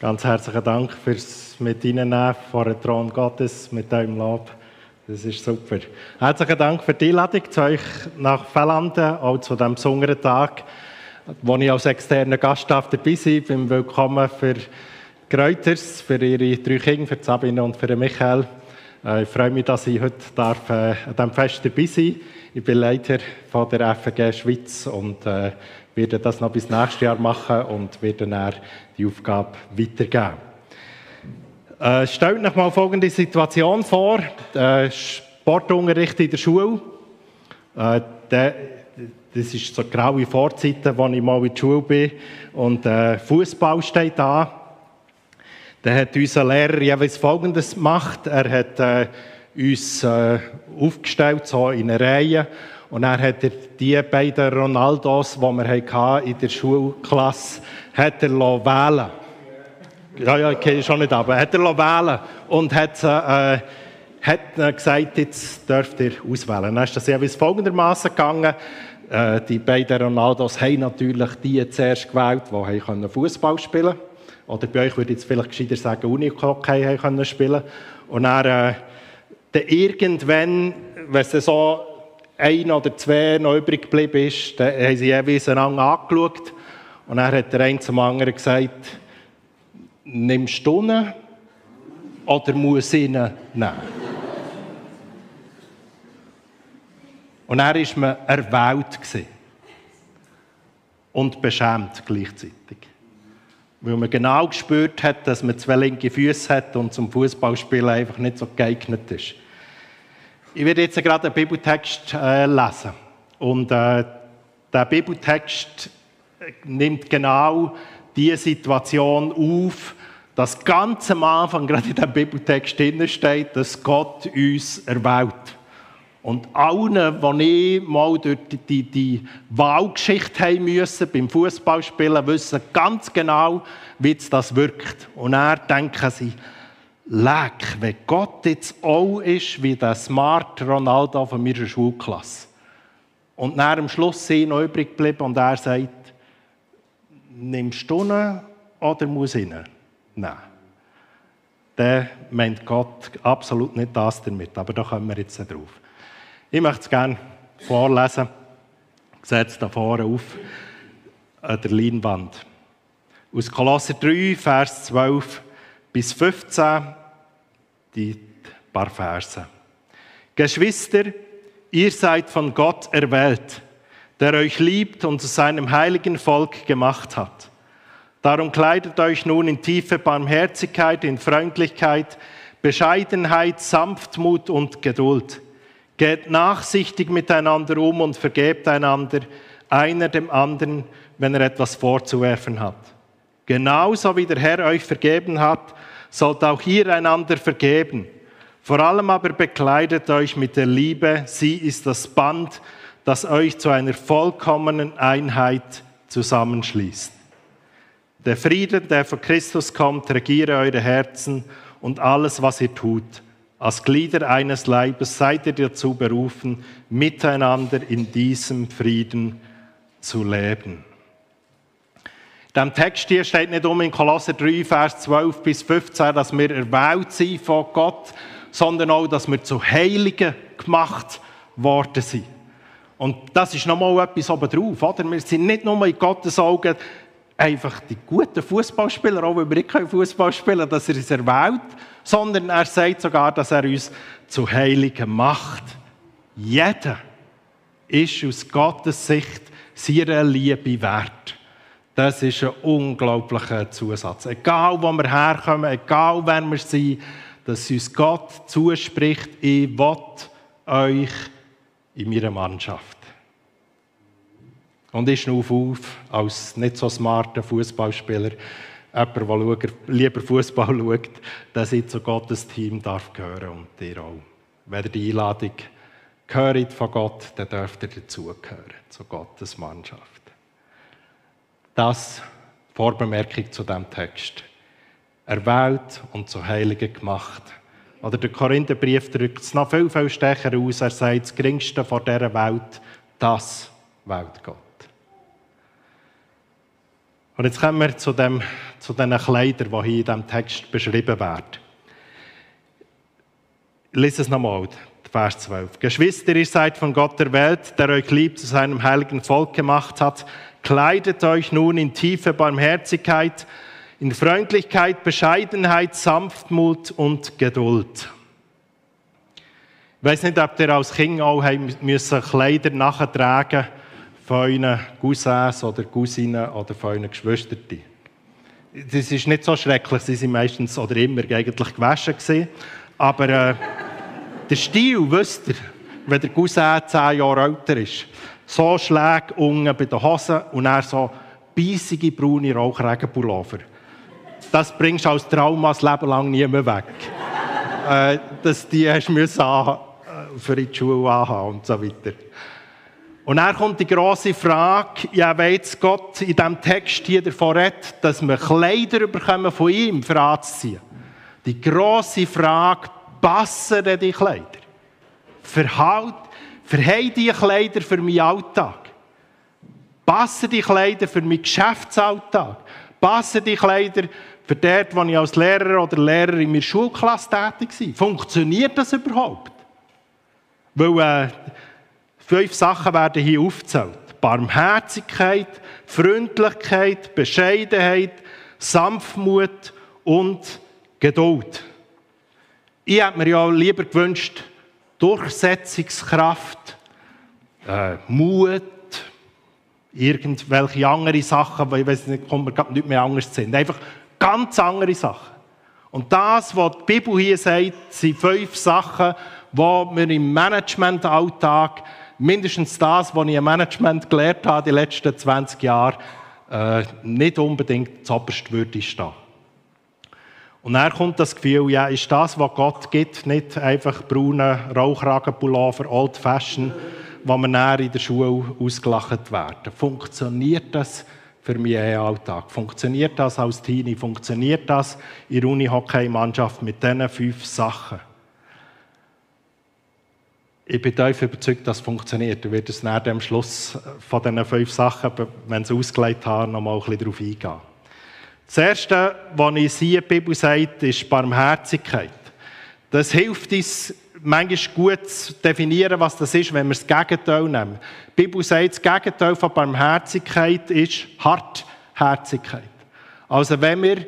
Ganz herzlichen Dank fürs mit Ihnen vor den Thron Gottes mit eurem Lob. Das ist super. Herzlichen Dank für die Einladung zu euch nach Fellanden, auch zu diesem besonderen Tag, wo ich als externer Gast dabei bin, beim Willkommen für Greuters, für ihre drei Kinder, für Sabine und für Michael. Äh, ich freue mich, dass ich heute darf, äh, an diesem Fest dabei sein darf. Ich bin Leiter von der FG Schweiz und äh, werde das noch bis nächstes Jahr machen und werde dann die Aufgabe weitergeben. Äh, stellt euch mal folgende Situation vor. Äh, Sportunterricht in der Schule. Äh, der, das ist so graue Vorzeiten, als ich mal in der Schule bin. Und äh, Fußball steht da. Dann hat unser Lehrer jeweils Folgendes gemacht. Er hat äh, uns äh, aufgestellt, so in einer Reihe. Und dann hat er die beiden Ronaldos, die wir in der Schulklasse hat er wählen Ja, ja, kenne schon nicht, aber hat er wählen und hat, äh, hat gesagt, jetzt dürft ihr auswählen. Dann ist das jeweils folgendermaßen gegangen. Äh, die beiden Ronaldos haben natürlich die zuerst gewählt, die Fußball spielen konnten. Oder bei euch würde ich jetzt vielleicht gescheiter sagen, Unihockey können spielen. Und dann, äh, dann irgendwann, wenn es so ein oder zwei noch übrig geblieben ist, dann haben sie jeweils einander angeschaut. Und dann hat der eine zum anderen gesagt, nimmst du ihn oder muss ich ihn nehmen? Und er war man erwählt und beschämt gleichzeitig. Weil man genau gespürt hat, dass man zwei linke Füße hat und zum Fußballspielen einfach nicht so geeignet ist. Ich werde jetzt gerade einen Bibeltext äh, lesen. Und äh, der Bibeltext nimmt genau diese Situation auf, dass ganz am Anfang, gerade in diesem Bibeltext steht, dass Gott uns erwählt. Und allen, die ich mal durch die, die, die Wahlgeschichte haben müssen, beim Fußballspielen, wissen ganz genau, wie das wirkt. Und dann denken sie, leck, wenn Gott jetzt auch ist wie der Smart Ronaldo von meiner Schulklasse. Und nach am Schluss sind noch übrig geblieben und er sagt, nimmst du ihn oder muss ich ihn? Nein. Dann meint Gott absolut nicht das damit, aber da kommen wir jetzt drauf. Ich möchte es gerne vorlesen. Ich setze da vorne auf an der Leinwand. Aus Kolosser 3, Vers 12 bis 15 die paar Verse. Geschwister, ihr seid von Gott erwählt, der euch liebt und zu seinem heiligen Volk gemacht hat. Darum kleidet euch nun in tiefe Barmherzigkeit, in Freundlichkeit, Bescheidenheit, Sanftmut und Geduld. Geht nachsichtig miteinander um und vergebt einander, einer dem anderen, wenn er etwas vorzuwerfen hat. Genauso wie der Herr euch vergeben hat, sollt auch ihr einander vergeben. Vor allem aber bekleidet euch mit der Liebe, sie ist das Band, das euch zu einer vollkommenen Einheit zusammenschließt. Der Frieden, der von Christus kommt, regiere eure Herzen und alles, was ihr tut. Als Glieder eines Leibes seid ihr dazu berufen, miteinander in diesem Frieden zu leben. Diesem Text hier steht nicht um in Kolosser 3, Vers 12 bis 15, dass wir erwählt sind von Gott, sondern auch, dass wir zu Heiligen gemacht worden sind. Und das ist nochmal etwas obendrauf, oder? Wir sind nicht nur in Gottes Augen einfach die guten Fußballspieler, auch wenn wir nicht Fußball spielen dass er uns erwählt, sondern er sagt sogar, dass er uns zu Heiligen macht. Jeder ist aus Gottes Sicht seiner Liebe wert. Das ist ein unglaublicher Zusatz. Egal, wo wir herkommen, egal, wer wir sind, dass uns Gott zuspricht, ich will euch in meiner Mannschaft. Und ich schnufe auf als nicht so smarter Fußballspieler, jemand, der lieber Fußball schaut, dass ich zu Gottes Team darf gehören und dir auch. Wenn ihr die Einladung gehört von Gott, dann dürft ihr dazugehören, zu Gottes Mannschaft. Das Vorbemerkung zu dem Text. Erwählt und zu Heiligen gemacht. Oder der Korintherbrief drückt es noch viel, viel stärker aus. Er sagt, das Geringste vor dieser Welt, das wählt Gott. Und jetzt kommen wir zu, dem, zu den Kleidern, die hier in diesem Text beschrieben werden. Lese es nochmal, Vers 12. Geschwister, ihr seid von Gott der Welt, der euch lieb zu seinem heiligen Volk gemacht hat. Kleidet euch nun in tiefe Barmherzigkeit, in Freundlichkeit, Bescheidenheit, Sanftmut und Geduld. Ich weiß nicht, ob ihr als Kind auch müssen Kleider nachtragen von euren Cousins oder Cousinen oder von euren Geschwistern. Das ist nicht so schrecklich, sie sind meistens oder immer eigentlich gewaschen. Aber äh, der Stil, wisst ihr, wenn der Cousin zehn Jahre älter ist, so Schläge unten bei den Hosen und dann so bissige braune Rauchregenpullover. Das bringst du als Trauma das Leben lang nie mehr weg. äh, dass die hast müssen äh, für die Schuhe anhaben und so weiter. Und dann kommt die große Frage, ja, jetzt Gott in diesem Text hier davon redet, dass wir Kleider bekommen von ihm für anzuziehen. Die große Frage, passen denn die Kleider? Verhalt, verheilen die Kleider für meinen Alltag? Passen die Kleider für meinen Geschäftsalltag? Passen die Kleider für dort, wo ich als Lehrer oder Lehrer in meiner Schulklasse tätig war? Funktioniert das überhaupt? Weil äh, fünf Sachen werden hier aufgezählt. Barmherzigkeit, Freundlichkeit, Bescheidenheit, Sanftmut und Geduld. Ich hätte mir ja lieber gewünscht, Durchsetzungskraft, äh, Mut, irgendwelche andere Sachen, weil ich weiß nicht, kommt mir nicht mehr anders zu Einfach ganz andere Sachen. Und das, was die Bibel hier sagt, sind fünf Sachen, die wir im Managementalltag, mindestens das, was ich im Management gelernt habe, die letzten 20 Jahre, äh, nicht unbedingt zuoberst würde stehen. Und dann kommt das Gefühl, ja, ist das, was Gott gibt, nicht einfach braune Rauchragenpullover, Old Fashion, wo wir näher in der Schule ausgelacht werden. Funktioniert das für meinen Alltag? Funktioniert das als Teenie? Funktioniert das in der Uni-Hockey-Mannschaft mit diesen fünf Sachen? Ich bin tief überzeugt, dass es funktioniert. Ich werde es nach dem Schluss von diesen fünf Sachen, wenn sie ausgelegt haben, noch mal ein bisschen darauf eingehen. Das Erste, was ich sehe, die Bibel sagt, ist Barmherzigkeit. Das hilft uns, manchmal gut zu definieren, was das ist, wenn wir das Gegenteil nehmen. Die Bibel sagt, das Gegenteil von Barmherzigkeit ist Hartherzigkeit. Also wenn wir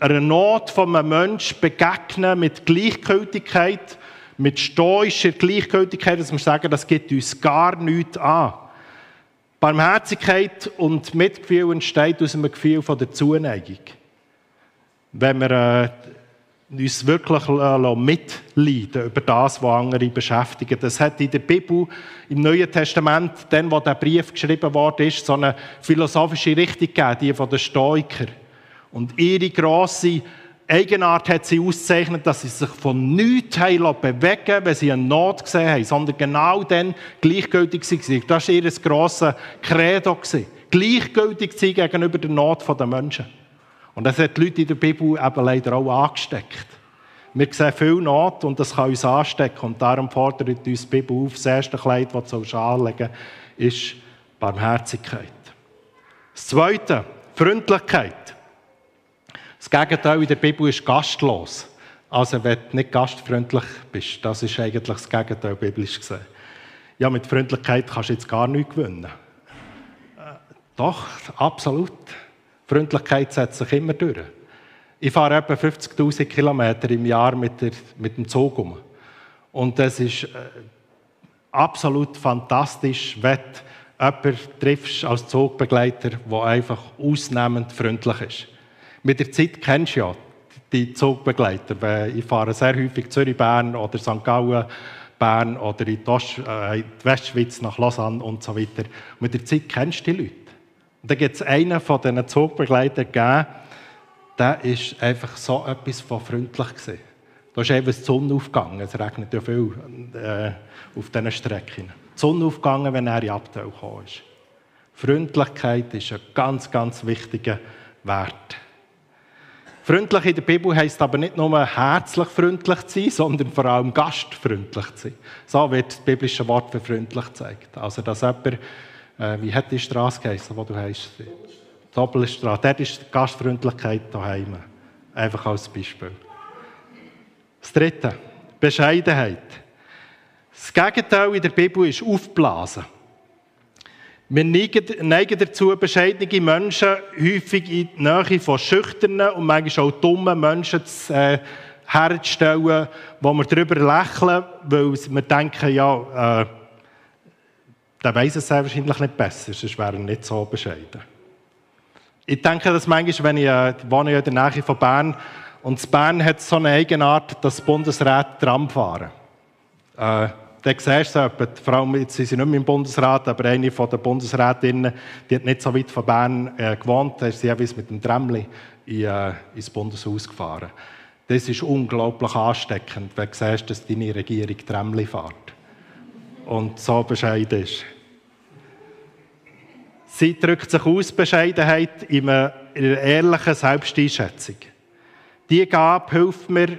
einer Not von einem Menschen begegnen mit Gleichgültigkeit, mit stoischer Gleichgültigkeit, dass wir sagen, das geht uns gar nichts an. Barmherzigkeit und Mitgefühl entsteht aus einem Gefühl von der Zuneigung. Wenn wir äh, uns wirklich äh, mitleiden über das, was andere beschäftigen. Das hat in der Bibel, im Neuen Testament, dann, wo der Brief geschrieben wurde, so eine philosophische Richtung gegeben, die von den Stoikern. Und ihre grosse Eigenart hat sie auszeichnet, dass sie sich von nichts bewegen wenn sie eine Not gesehen haben, sondern genau dann gleichgültig waren. Das war ihr grosses Credo. Gleichgültig sein gegenüber der Not der Menschen. Und das hat die Leute in der Bibel eben leider auch angesteckt. Wir sehen viel Not und das kann uns anstecken. Und darum fordert uns die Bibel auf, das erste Kleid, das du anlegen ist Barmherzigkeit. Das zweite, Freundlichkeit. Das Gegenteil in der Bibel ist gastlos. Also wenn du nicht gastfreundlich bist, das ist eigentlich das Gegenteil biblisch gesehen. Ja, mit Freundlichkeit kannst du jetzt gar nichts gewinnen. Äh, doch, absolut. Freundlichkeit setzt sich immer durch. Ich fahre etwa 50.000 Kilometer im Jahr mit, der, mit dem Zug um. Und das ist äh, absolut fantastisch, wenn du jemanden triffst als Zugbegleiter, der einfach ausnehmend freundlich ist. Mit der Zeit kennst du ja die Zugbegleiter. Ich fahre sehr häufig Zürich-Bern oder St. Gallen, Bern oder äh, in die Westschweiz nach Lausanne und so weiter. Mit der Zeit kennst du die Leute. Und dann gibt es einen von diesen Zugbegleitern gegeben, der ist einfach so etwas von freundlich gewesen. Da ist eben die Sonne aufgegangen. Es regnet ja viel äh, auf diesen Strecken. Die Sonne aufgegangen, wenn er in Abteil gekommen ist. Freundlichkeit ist ein ganz, ganz wichtiger Wert. Freundlich in der Bibel heisst aber nicht nur herzlich freundlich zu sein, sondern vor allem gastfreundlich zu sein. So wird das biblische Wort für freundlich gezeigt. Also, dass jemand, äh, wie hat die Straße geheißen, wo du heißt? Doppelstraße, dort ist die Gastfreundlichkeit daheim. Einfach als Beispiel. Das dritte, Bescheidenheit. Das Gegenteil in der Bibel ist Aufblasen. Wir neigen dazu, bescheidene Menschen häufig in die Nähe von schüchternen und manchmal auch dummen Menschen zu, äh, herzustellen, wo wir darüber lächeln, weil wir denken, ja, äh, der weiß es sehr wahrscheinlich nicht besser, sonst wäre er nicht so bescheiden. Ich denke, dass manchmal, wenn ich, äh, ich wohne ja in der Nähe von Bern, und Bern hat so eine Eigenart, dass Bundesräte Tram fahren. Äh, dann siehst du es, vor allem, jetzt sind sie nicht mehr im Bundesrat, aber eine von den Bundesrätinnen, die hat nicht so weit von Bern äh, gewohnt, da ist sie jeweils mit dem Tramli in, äh, ins Bundeshaus gefahren. Das ist unglaublich ansteckend, wenn du siehst, dass deine Regierung Tramli fährt. Und so bescheiden ist. Sie drückt sich aus, Bescheidenheit, in einer ehrlichen Selbsteinschätzung. Diese Gabe hilft mir, die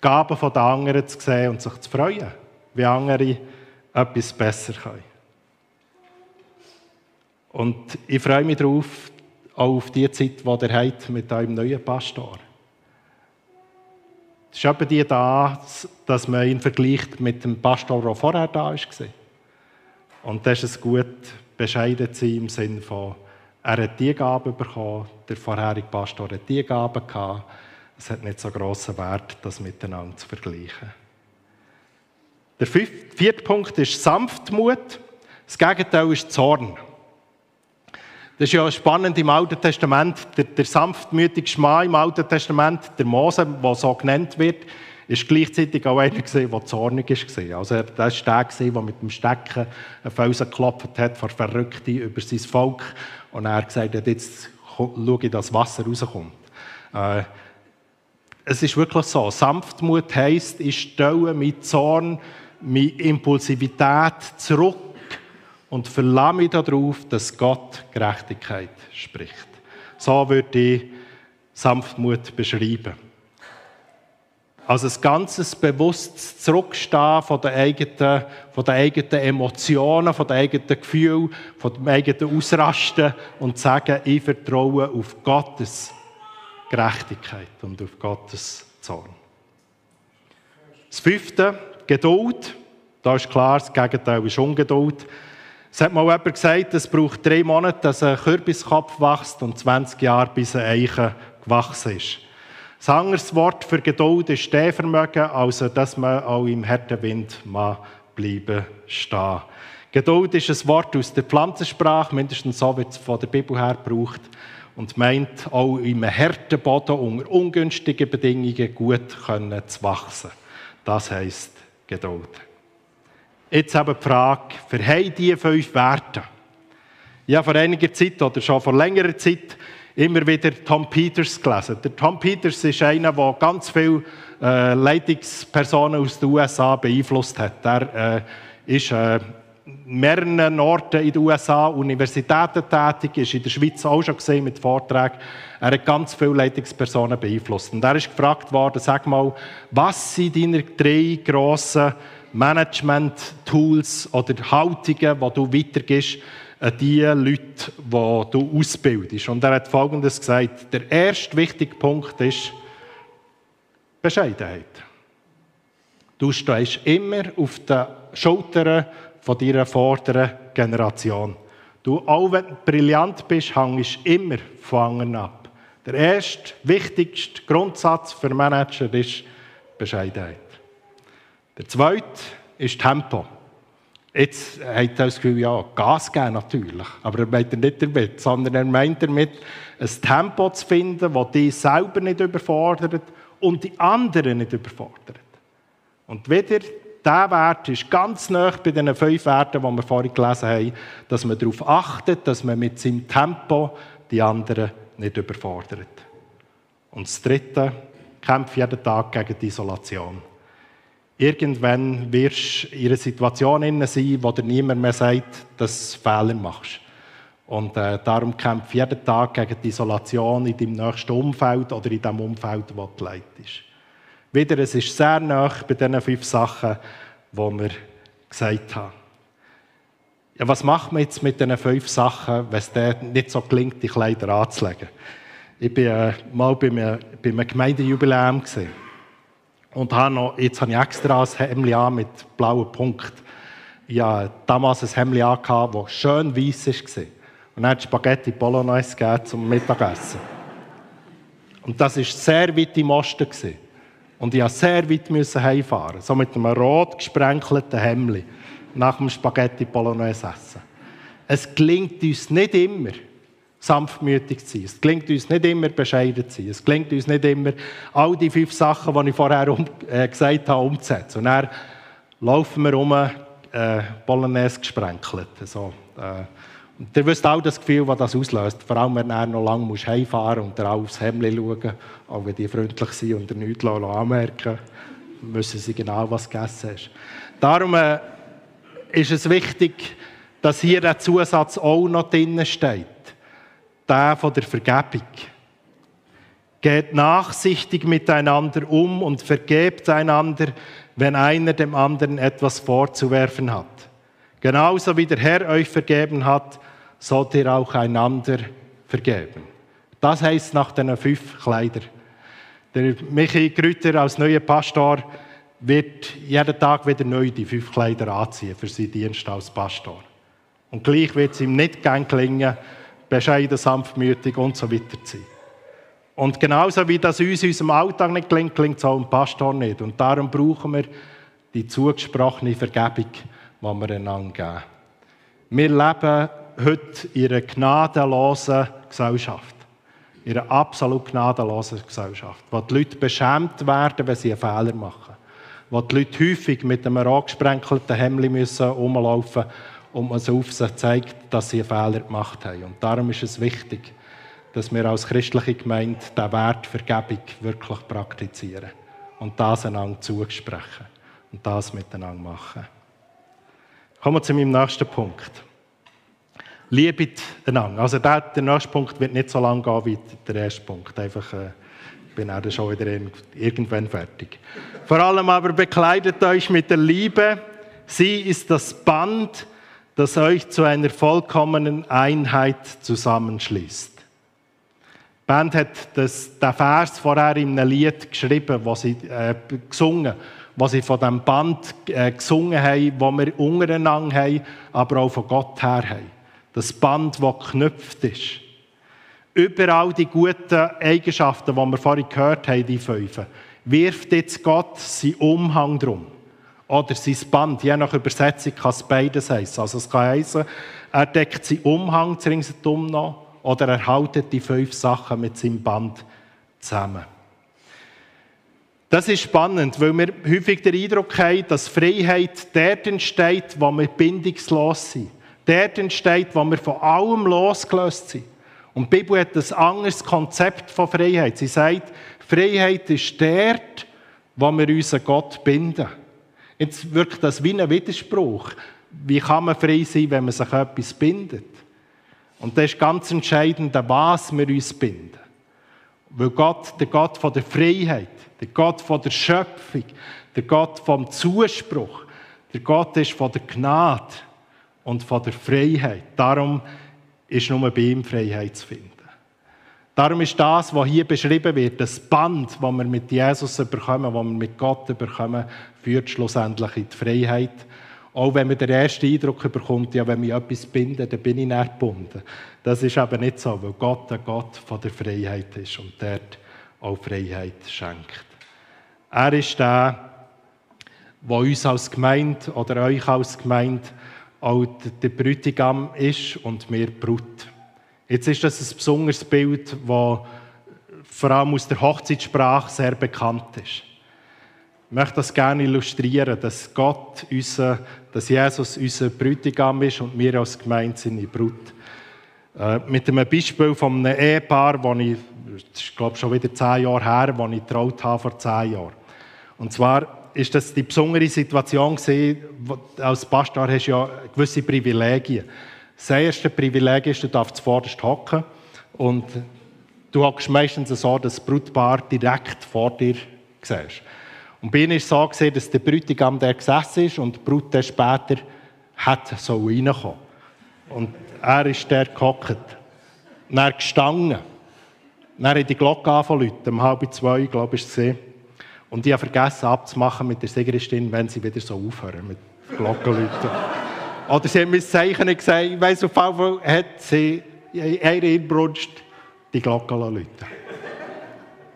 Gaben der anderen zu sehen und sich zu freuen, wie andere etwas besser können. Und ich freue mich darauf, auch auf die Zeit, die ihr habt mit eurem neuen Pastor. Es ist eben die da, dass man ihn vergleicht mit dem Pastor, der vorher da war. Und das ist es gut, bescheiden zu sein im Sinne von, er hat die Gabe bekommen, der vorherige Pastor hat die Gabe gehabt. Es hat nicht so grossen Wert, das miteinander zu vergleichen. Der vierte Punkt ist Sanftmut. Das Gegenteil ist Zorn. Das ist ja spannend im Alten Testament. Der, der sanftmütigste Mann im Alten Testament, der Mose, der so genannt wird, ist gleichzeitig auch einer gewesen, der zornig war. Also er war der, der mit dem Stecken einen Felsen geklopft hat vor Verrückte über sein Volk. Und er hat gesagt, jetzt schaue ich, dass Wasser rauskommt. Äh, es ist wirklich so. Sanftmut heisst, ich stelle mit Zorn, mit Impulsivität zurück und verlasse mich darauf, dass Gott Gerechtigkeit spricht. So würde ich Sanftmut beschreiben. Also ein ganzes bewusstes Zurückstehen von den eigenen, von den eigenen Emotionen, von den eigenen Gefühlen, von dem eigenen Ausrasten und sagen, ich vertraue auf Gottes Gerechtigkeit und auf Gottes Zorn. Das fünfte, Geduld. Da ist klar, das Gegenteil ist Ungeduld. Es hat mal jemand gesagt, es braucht drei Monate, dass ein Kürbiskopf wächst und 20 Jahre, bis ein Eichen gewachsen ist. Das anderes Wort für Geduld ist Stehvermögen, also dass man auch im harten Wind mal bleiben stehen. Geduld ist ein Wort aus der Pflanzensprache, mindestens so wird es von der Bibel her gebraucht und meint auch im harten Boden unter ungünstigen Bedingungen gut können zu wachsen. Das heisst Geduld. Jetzt aber die Frage, für diese fünf Werte? Ja, vor einiger Zeit oder schon vor längerer Zeit immer wieder Tom Peters gelesen. Der Tom Peters ist einer, der ganz viele äh, Leitungspersonen aus den USA beeinflusst hat. Er äh, ist äh, mehreren Orten in den USA Universitäten tätig, ist in der Schweiz auch schon gesehen mit Vorträgen. Er hat ganz viele Leitungspersonen beeinflusst. Und er ist gefragt worden, sag mal, was sind deine drei grossen Management-Tools oder Haltungen, die du weitergibst an die Leute, die du ausbildest. Und er hat Folgendes gesagt. Der erste wichtige Punkt ist Bescheidenheit. Du stehst immer auf den Schultern von deiner vorderen Generation. Du, auch wenn du brillant bist, hängst immer von anderen ab. Der erste, wichtigste Grundsatz für Manager ist Bescheidenheit. Der zweite ist Tempo. Jetzt hat er das Gefühl, ja, Gas geben natürlich. Aber er meint nicht damit, sondern er meint damit, ein Tempo zu finden, das dich selber nicht überfordert und die anderen nicht überfordert. Und wieder, dieser Wert ist ganz nah bei den fünf Werten, die wir vorhin gelesen haben, dass man darauf achtet, dass man mit seinem Tempo die anderen nicht überfordert. Und das Dritte, kämpfe jeden Tag gegen die Isolation. Irgendwann wirst du in einer Situation sein, wo dir niemand mehr sagt, dass du Fehler machst. Und äh, darum kämpfe jeden Tag gegen die Isolation in deinem nächsten Umfeld oder in dem Umfeld, wo du leitest. Wieder, es ist sehr nah bei diesen fünf Sachen, die wir gesagt haben. ja, was macht man jetzt mit diesen fünf Sachen, wenn es dir nicht so gelingt, die Kleider anzulegen? Ich war äh, mal bei einem, bei einem Gemeindejubiläum gewesen. und habe noch, jetzt habe ich extra ein Hemd an mit blauen Punkten. Ich hatte damals ein Hemd an, das schön weiß war. Und dann hat Spaghetti Bolognese gegeben zum Mittagessen. Und das war sehr weit im Osten. Und ich musste sehr weit heimfahren. So mit einem rot gesprenkelten Hemd nach dem Spaghetti Bolognese essen. Es gelingt uns nicht immer, sanftmütig zu sein. Es gelingt uns nicht immer, bescheiden zu sein. Es gelingt uns nicht immer, all die fünf Sachen, die ich vorher um, äh, gesagt habe, umzusetzen. Und dann laufen wir um, äh, Bolognese gesprenkelt. So, äh, ihr wisst auch das Gefühl, das das auslöst. Vor allem, wenn er noch lange muss heimfahren und er aufs Hemd schauen auch wenn die freundlich sind und er nichts anmerken müssen sie genau, was gegessen hast. Darum äh, ist es wichtig, dass hier der Zusatz auch noch drin steht. Der von der Vergebung. Geht nachsichtig miteinander um und vergebt einander, wenn einer dem anderen etwas vorzuwerfen hat. Genauso wie der Herr euch vergeben hat, sollt ihr auch einander vergeben. Das heißt nach den fünf Kleidern. Der Michi Grüter als neuer Pastor wird jeden Tag wieder neu die fünf Kleider anziehen für seinen Dienst als Pastor. Und gleich wird es ihm nicht gern gelingen, bescheiden, sanftmütig und so weiter zu sein. Und genauso wie das uns in unserem Alltag nicht gelingt, gelingt es auch dem Pastor nicht. Und darum brauchen wir die zugesprochene Vergebung, die wir einander geben. Wir leben heute in einer gnadenlosen Gesellschaft. In einer absolut gnadenlosen Gesellschaft, wo die Leute beschämt werden, wenn sie einen Fehler machen wo die Leute häufig mit einem angesprenkelten Hemd müssen rumlaufen und man auf sie zeigt, dass sie einen Fehler gemacht haben. Und darum ist es wichtig, dass wir als christliche Gemeinde den Wert Vergebung wirklich praktizieren und das einander zusprechen und das miteinander machen. Kommen wir zu meinem nächsten Punkt. Liebe einander. Also der, der nächste Punkt wird nicht so lang gehen wie der erste Punkt. Einfach äh, bin auch schon wieder irgendwann fertig. Vor allem aber bekleidet euch mit der Liebe. Sie ist das Band, das euch zu einer vollkommenen Einheit zusammenschließt. Die Band hat das, den Vers vorher in einem Lied geschrieben, wo sie äh, gesungen, wo sie von dem Band äh, gesungen haben, wo wir untereinander haben, aber auch von Gott her haben. Das Band, das geknüpft ist überall die guten Eigenschaften, die wir vorhin gehört haben, die fünf, wirft jetzt Gott seinen Umhang drum. Oder sein Band, je nach Übersetzung kann es beides heißen. Also es kann heißen, er deckt seinen Umhang ringsherum noch oder er haltet die fünf Sachen mit seinem Band zusammen. Das ist spannend, weil wir häufig den Eindruck haben, dass Freiheit dort entsteht, wo wir bindungslos sind. Dort entsteht, wo wir von allem losgelöst sind. Und die Bibel hat ein anderes Konzept von Freiheit. Sie sagt, Freiheit ist dort, wo wir unseren Gott binden. Jetzt wirkt das wie ein Widerspruch. Wie kann man frei sein, wenn man sich etwas bindet? Und das ist ganz entscheidend, was wir uns binden. Weil Gott, der Gott von der Freiheit, der Gott von der Schöpfung, der Gott vom Zuspruch, der Gott ist von der Gnade und von der Freiheit. Darum ist nur bei ihm Freiheit zu finden. Darum ist das, was hier beschrieben wird, das Band, das wir mit Jesus bekommen, das wir mit Gott bekommen, führt schlussendlich in die Freiheit. Auch wenn man den ersten Eindruck bekommt, ja, wenn mich etwas bindet, dann bin ich nicht gebunden. Das ist aber nicht so, weil Gott ein Gott von der Freiheit ist und dort auch Freiheit schenkt. Er ist der, der uns als Gemeinde oder euch als Gemeinde auch der Bräutigam ist und wir Brut. Jetzt ist das ein besonderes Bild, das vor allem aus der Hochzeitssprache sehr bekannt ist. Ich möchte das gerne illustrieren, dass Gott, unser, dass Jesus unser Bräutigam ist und wir als Gemeinde seine Brut. Äh, mit einem Beispiel von einem Ehepaar, das ich, das ist glaube ich schon wieder zehn Jahre her, das ich getraut habe vor zehn Jahren. Und zwar ist das die besondere Situation gewesen, als Pastor hast du ja gewisse Privilegien. Das erste Privileg ist, du darfst zuvorderst hocken und du hockst meistens so, dass das Brutpaar direkt vor dir siehst. Und bei ihnen war es so, dass der Bräutigam der gesessen ist und die Brut dann später hat so reinkommen. Und er ist der gehockt. Dann gestanden. Dann hat die Glocke angefangen um halb zwei, glaube ich, war Und ich habe vergessen abzumachen mit der Sigristin, wenn sie wieder so aufhören mit Glockenläuten. Oder sie haben mir Zeichen gesagt, ich weiss, auf jeden Fall hat sie in ihrer Inbrunst die Glocke läuten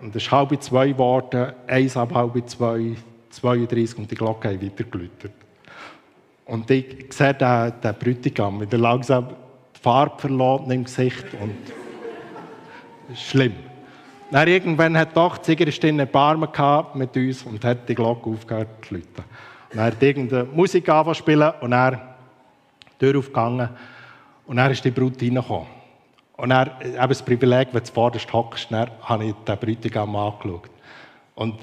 Und es ist halb zwei geworden, eins ab halb zwei, 32 und die Glocke hat weiter geläutet. Und ich sehe den, den Bräutigam wieder langsam die Farbe verloren im Gesicht und schlimm. Dann irgendwann hat die Siegeristin Erbarmen gehabt mit uns und hat die Glocke aufgehört zu läuten. Er hat irgendeine Musik angefangen spielen und er Tür aufgegangen und dann ist die Brut reingekommen. Und er, eben das Privileg, wenn du zuvorderst hockst, dann habe ich den Bräutigam angeschaut. Und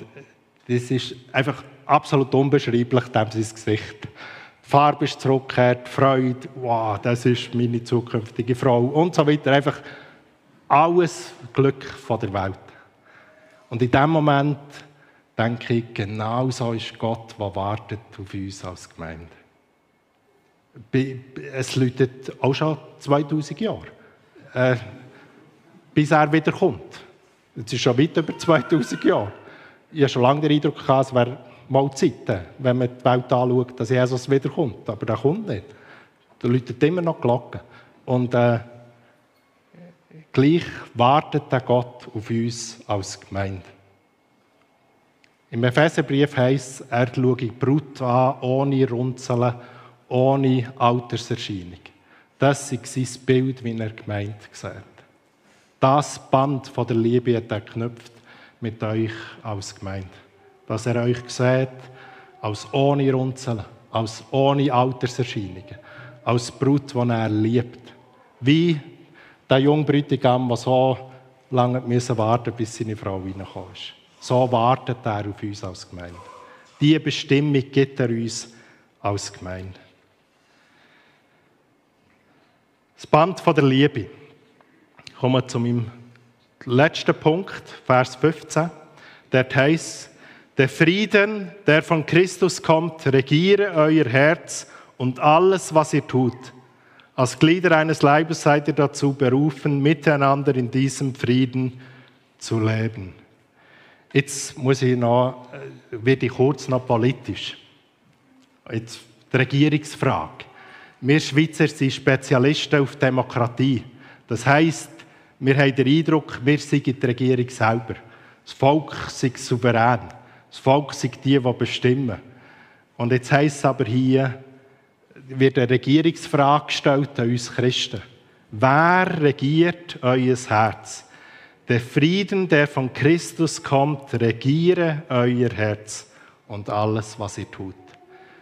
das ist einfach absolut unbeschreiblich, dem sein Gesicht. Die Farbe ist zurückgekehrt, die Freude, wow, das ist meine zukünftige Frau und so weiter. Einfach alles Glück von der Welt. Und in dem Moment denke ich, genau so ist Gott, der wartet auf uns als Gemeinde. Es läutet auch schon 2000 Jahre, äh, bis er wieder kommt. Es ist schon weit über 2000 Jahre. Ich habe schon lange den Eindruck gehabt, es wäre mal Zeit, wenn man die Welt anschaut, dass Jesus wiederkommt. Aber der kommt nicht. Da läutet immer noch Glocken. Und äh, gleich wartet der Gott auf uns als Gemeinde. Im Epheserbrief heißt es, er schaue die Brut an, ohne Runzeln, ohne Alterserscheinung. Das ist sein Bild, wie er gemeint sieht. Das Band von der Liebe hat er geknüpft mit euch als Gemeinde. Dass er euch sieht, als ohne Runzeln, als ohne Alterserscheinungen, als Brut, die er liebt. Wie der junge Bräutigam, der so lange warten musste, bis seine Frau ist. So wartet er auf uns als Gemeinde. Diese Bestimmung gibt er uns als Gemeinde. Das Band von der Liebe. Ich komme zu meinem letzten Punkt, Vers 15. Dort heißt, der Frieden, der von Christus kommt, regiere euer Herz und alles, was ihr tut. Als Glieder eines Leibes seid ihr dazu berufen, miteinander in diesem Frieden zu leben. Jetzt muss ich noch, äh, werde ich kurz noch politisch. Jetzt die Regierungsfrage. Wir Schweizer sind Spezialisten auf Demokratie. Das heißt, wir haben den Eindruck, wir sind die Regierung selber. Das Volk sei souverän. Das Volk sei die, die bestimmen. Und jetzt heißt es aber hier, wird eine Regierungsfrage gestellt an uns Christen. Wer regiert euer Herz? Der Frieden, der von Christus kommt, regiere euer Herz und alles, was ihr tut.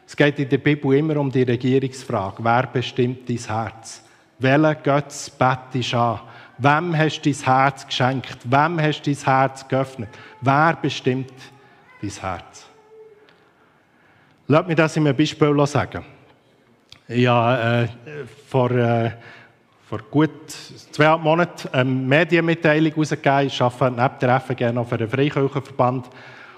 Es geht in der Bibel immer um die Regierungsfrage. Wer bestimmt dein Herz? Welcher Götz bettest an? Wem hast du dein Herz geschenkt? Wem hast du dein Herz geöffnet? Wer bestimmt dein Herz? Lass mich das in einem Beispiel sagen. Habe äh, vor äh, vor gut zwei Monaten eine Medienmitteilung herausgegeben. Ich arbeite neben der FG noch für den Freikirchenverband.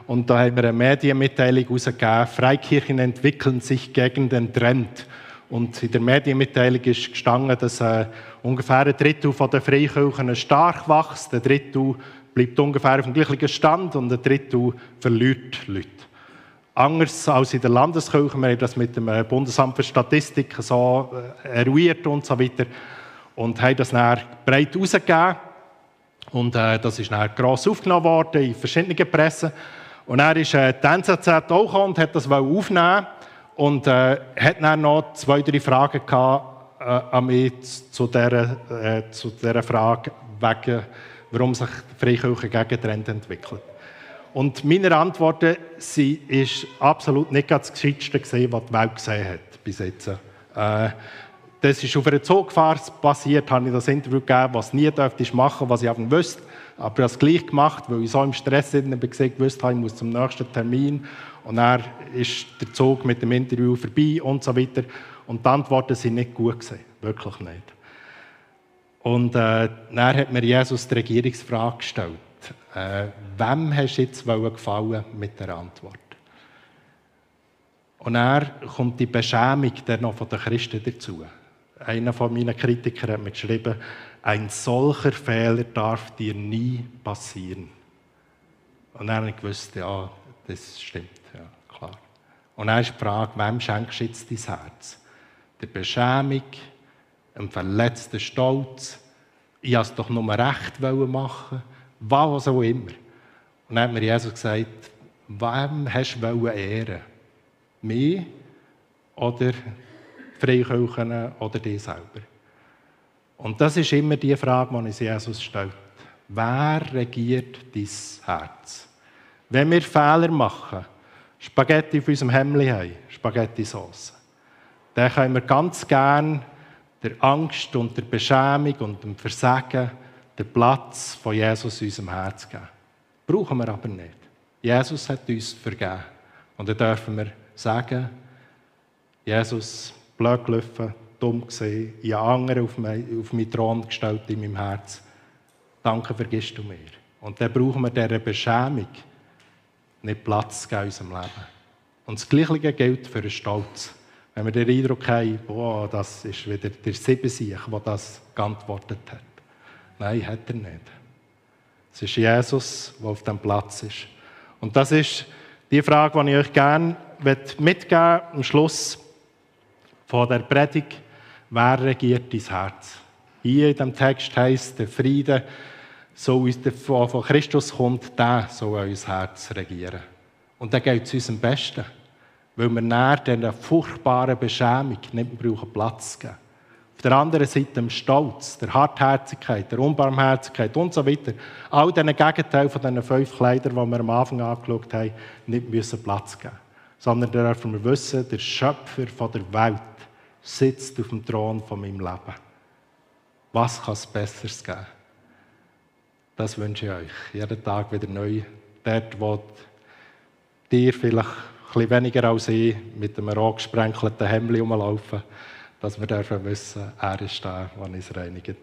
Und da haben wir eine Medienmitteilung herausgegeben. Freikirchen entwickeln sich gegen den Trend. Und in der Medienmitteilung ist gestanden, dass äh, ungefähr ein Drittel der Freikirchen stark wächst, ein Drittel bleibt ungefähr auf dem gleichen Stand und ein Drittel verliert Leute. Anders als in der Landeskirche, wir haben das mit dem äh, Bundesamt für Statistik so äh, eruiert und so weiter und haben das dann breit herausgegeben. Und äh, das ist dann gross aufgenommen worden in verschiedenen Pressen. Und dann ist äh, die NZZ auch gekommen und hat das aufnehmen und äh, hat dann noch zwei, drei Fragen gehabt, äh, an mich zu dieser, äh, zu dieser Frage, wegen, warum sich die Freikirche gegen Trend entwickelt. Und meine Antworten sie ist absolut nicht das Gescheitste gesehen, was die Welt gesehen hat bis jetzt. Äh, das ist auf einer Zugfahrt passiert, habe ich das Interview gegeben, was nie dürfte ich machen, was ich einfach wusste. Aber ich habe es gleich gemacht, weil ich so im Stress war, gewusst habe, ich muss zum nächsten Termin. Und dann ist der Zug mit dem Interview vorbei und so weiter. Und die Antworten sind nicht gut gewesen. Wirklich nicht. Und äh, dann hat mir Jesus die Regierungsfrage gestellt. Äh, wem hast du jetzt gefallen mit der Antwort? Und dann kommt die Beschämung der noch von den Christen dazu. einer von meinen Kritikern hat mir geschrieben, ein solcher Fehler darf dir nie passieren. Und dann habe ich gewusst, ja, das stimmt, ja, klar. Und dann ist die Frage, wem schenkst du jetzt dein Herz? Der Beschämung, einem verletzten Stolz, ich wollte es doch nur recht machen, was auch immer. Und dann hat mir Jesus gesagt, wem hast du ehren Mich oder die Freikirchen oder dich selber? Und das ist immer die Frage, die uns Jesus stellt. Wer regiert dein Herz? Wenn wir Fehler machen, Spaghetti auf unserem Hemdli haben, Spaghetti-Sauce, dann können wir ganz gern der Angst und der Beschämung und dem Versagen den Platz von Jesus in unserem Herz geben. Brauchen wir aber nicht. Jesus hat uns vergeben. Und dann dürfen wir sagen, Jesus, blöd gelaufen, dumm gesehen, ich habe andere auf, mein, auf meinen Thron gestellt in meinem Herz. Danke, vergisst du mir. Und dann brauchen wir dieser Beschämung nicht Platz in unserem Leben. Und das Gleiche gilt für den Stolz. Wenn wir den Eindruck haben, boah, das ist wieder der Siebensieg, der das geantwortet hat. Nein, hat er nicht. Es ist Jesus, der auf dem Platz ist. Und das ist die Frage, die ich euch gerne mitgeben am Schluss von der Predigt. Wer regiert dein Herz? Hier in dem Text heißt der Friede, so von Christus kommt, der soll euer Herz regieren. Und dann geht es uns am besten weil wir näher dieser furchtbaren Beschämung nicht brauchen Platz geben. Auf der anderen Seite dem Stolz, der Hartherzigkeit, der Unbarmherzigkeit und so weiter. All diesen Gegenteilen von diesen fünf Kleidern, die wir am Anfang angeschaut haben, nicht müssen Platz geben. Sondern dürfen wir wissen, der Schöpfer der Welt sitzt auf dem Thron von meinem Leben. Was kann es Besseres geben? Das wünsche ich euch. Jeden Tag wieder neu. Dort, wo dir vielleicht bisschen weniger als ich mit einem roh gesprenkelten Hemd rumlaufen, dass wir dürfen wissen, er ist der, der uns reinigt.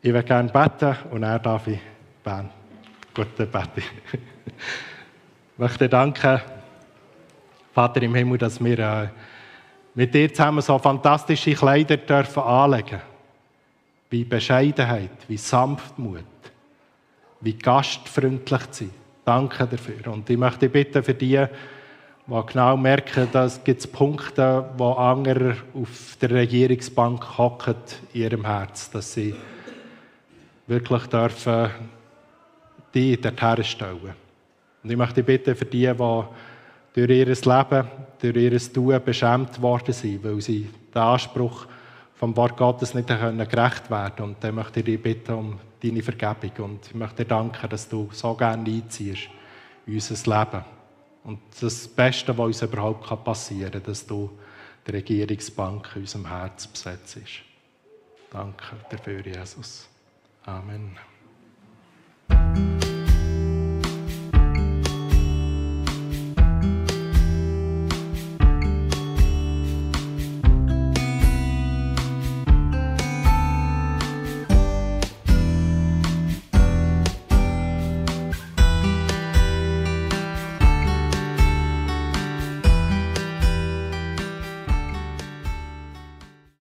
Ich würde gerne beten und er darf ich beten. Gut, dann bete ich. Ich möchte danken, Vater im Himmel, dass wir äh, mit dir zusammen so fantastische Kleider dürfen anlegen Wie Bescheidenheit, wie Sanftmut, wie gastfreundlich zu sein. Danke dafür. Und ich möchte bitten für die, die genau merken, dass es Punkte, wo andere auf der Regierungsbank hocken in ihrem Herz, dass sie wirklich dürfen die dorthin stellen. Und ich möchte bitten für die, die durch ihr Leben, durch ihr Tun beschämt worden sind, weil sie den Anspruch vom Wort Gottes nicht gerecht werden können. Und dann möchte ich dich bitten um deine Vergebung. Und ich möchte dir danken, dass du so gerne einziehst in unser Leben. Und das Beste, was uns überhaupt passieren kann, dass du die Regierungsbank in unserem Herz besetzt. Danke dafür, Jesus. Amen.